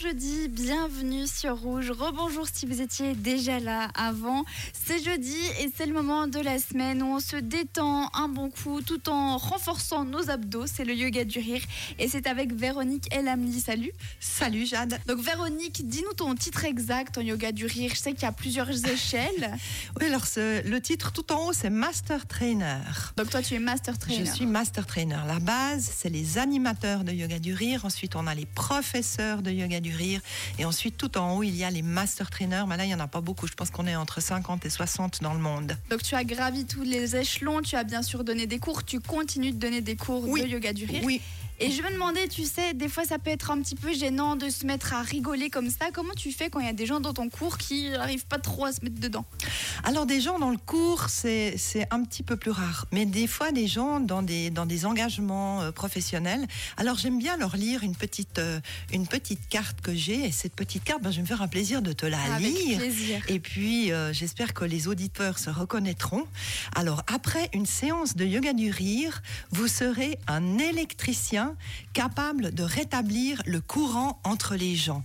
jeudi, bienvenue sur Rouge. Rebonjour si vous étiez déjà là avant. C'est jeudi et c'est le moment de la semaine où on se détend un bon coup tout en renforçant nos abdos. C'est le yoga du rire et c'est avec Véronique Elamli. Salut. Salut Jade. Donc Véronique, dis-nous ton titre exact en yoga du rire. Je sais qu'il y a plusieurs échelles. Oui, alors le titre tout en haut, c'est Master Trainer. Donc toi tu es master trainer. Je suis Master Trainer. La base, c'est les animateurs de yoga du rire. Ensuite, on a les professeurs de yoga du Et ensuite, tout en haut, il y a les Master Trainers. Mais là, il n'y en a pas beaucoup. Je pense qu'on est entre 50 et 60 dans le monde. Donc tu as gravi tous les échelons, tu as bien sûr donné des cours, tu continues de donner des cours Oui. de yoga du rire. Oui. Et je me demandais, tu sais, des fois ça peut être un petit peu gênant de se mettre à rigoler comme ça. Comment tu fais quand il y a des gens dans ton cours qui n'arrivent pas trop à se mettre dedans Alors, des gens dans le cours, c'est c'est un petit peu plus rare. Mais des fois, des gens dans des, dans des engagements euh, professionnels. Alors, j'aime bien leur lire une petite, euh, une petite carte que j'ai. Et cette petite carte, ben, je vais me faire un plaisir de te la Avec lire. plaisir. Et puis, euh, j'espère que les auditeurs se reconnaîtront. Alors, après une séance de yoga du rire, vous serez un électricien capable de rétablir le courant entre les gens.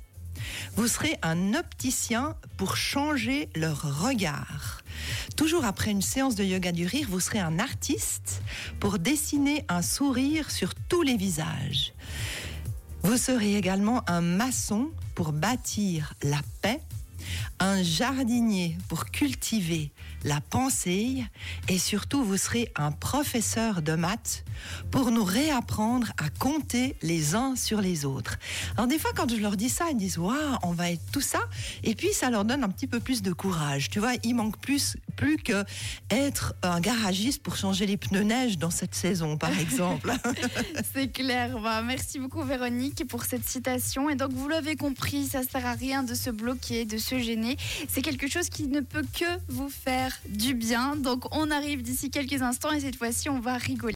Vous serez un opticien pour changer leur regard. Toujours après une séance de yoga du rire, vous serez un artiste pour dessiner un sourire sur tous les visages. Vous serez également un maçon pour bâtir la paix, un jardinier pour cultiver la pensée et surtout vous serez un professeur de maths pour nous réapprendre à compter les uns sur les autres. Alors des fois quand je leur dis ça, ils disent waouh, on va être tout ça et puis ça leur donne un petit peu plus de courage. Tu vois, il manque plus plus que être un garagiste pour changer les pneus neige dans cette saison par exemple. C'est clair. Bah, merci beaucoup Véronique pour cette citation. Et donc vous l'avez compris, ça sert à rien de se bloquer, de se gêner. C'est quelque chose qui ne peut que vous faire du bien. Donc on arrive d'ici quelques instants et cette fois-ci on va rigoler.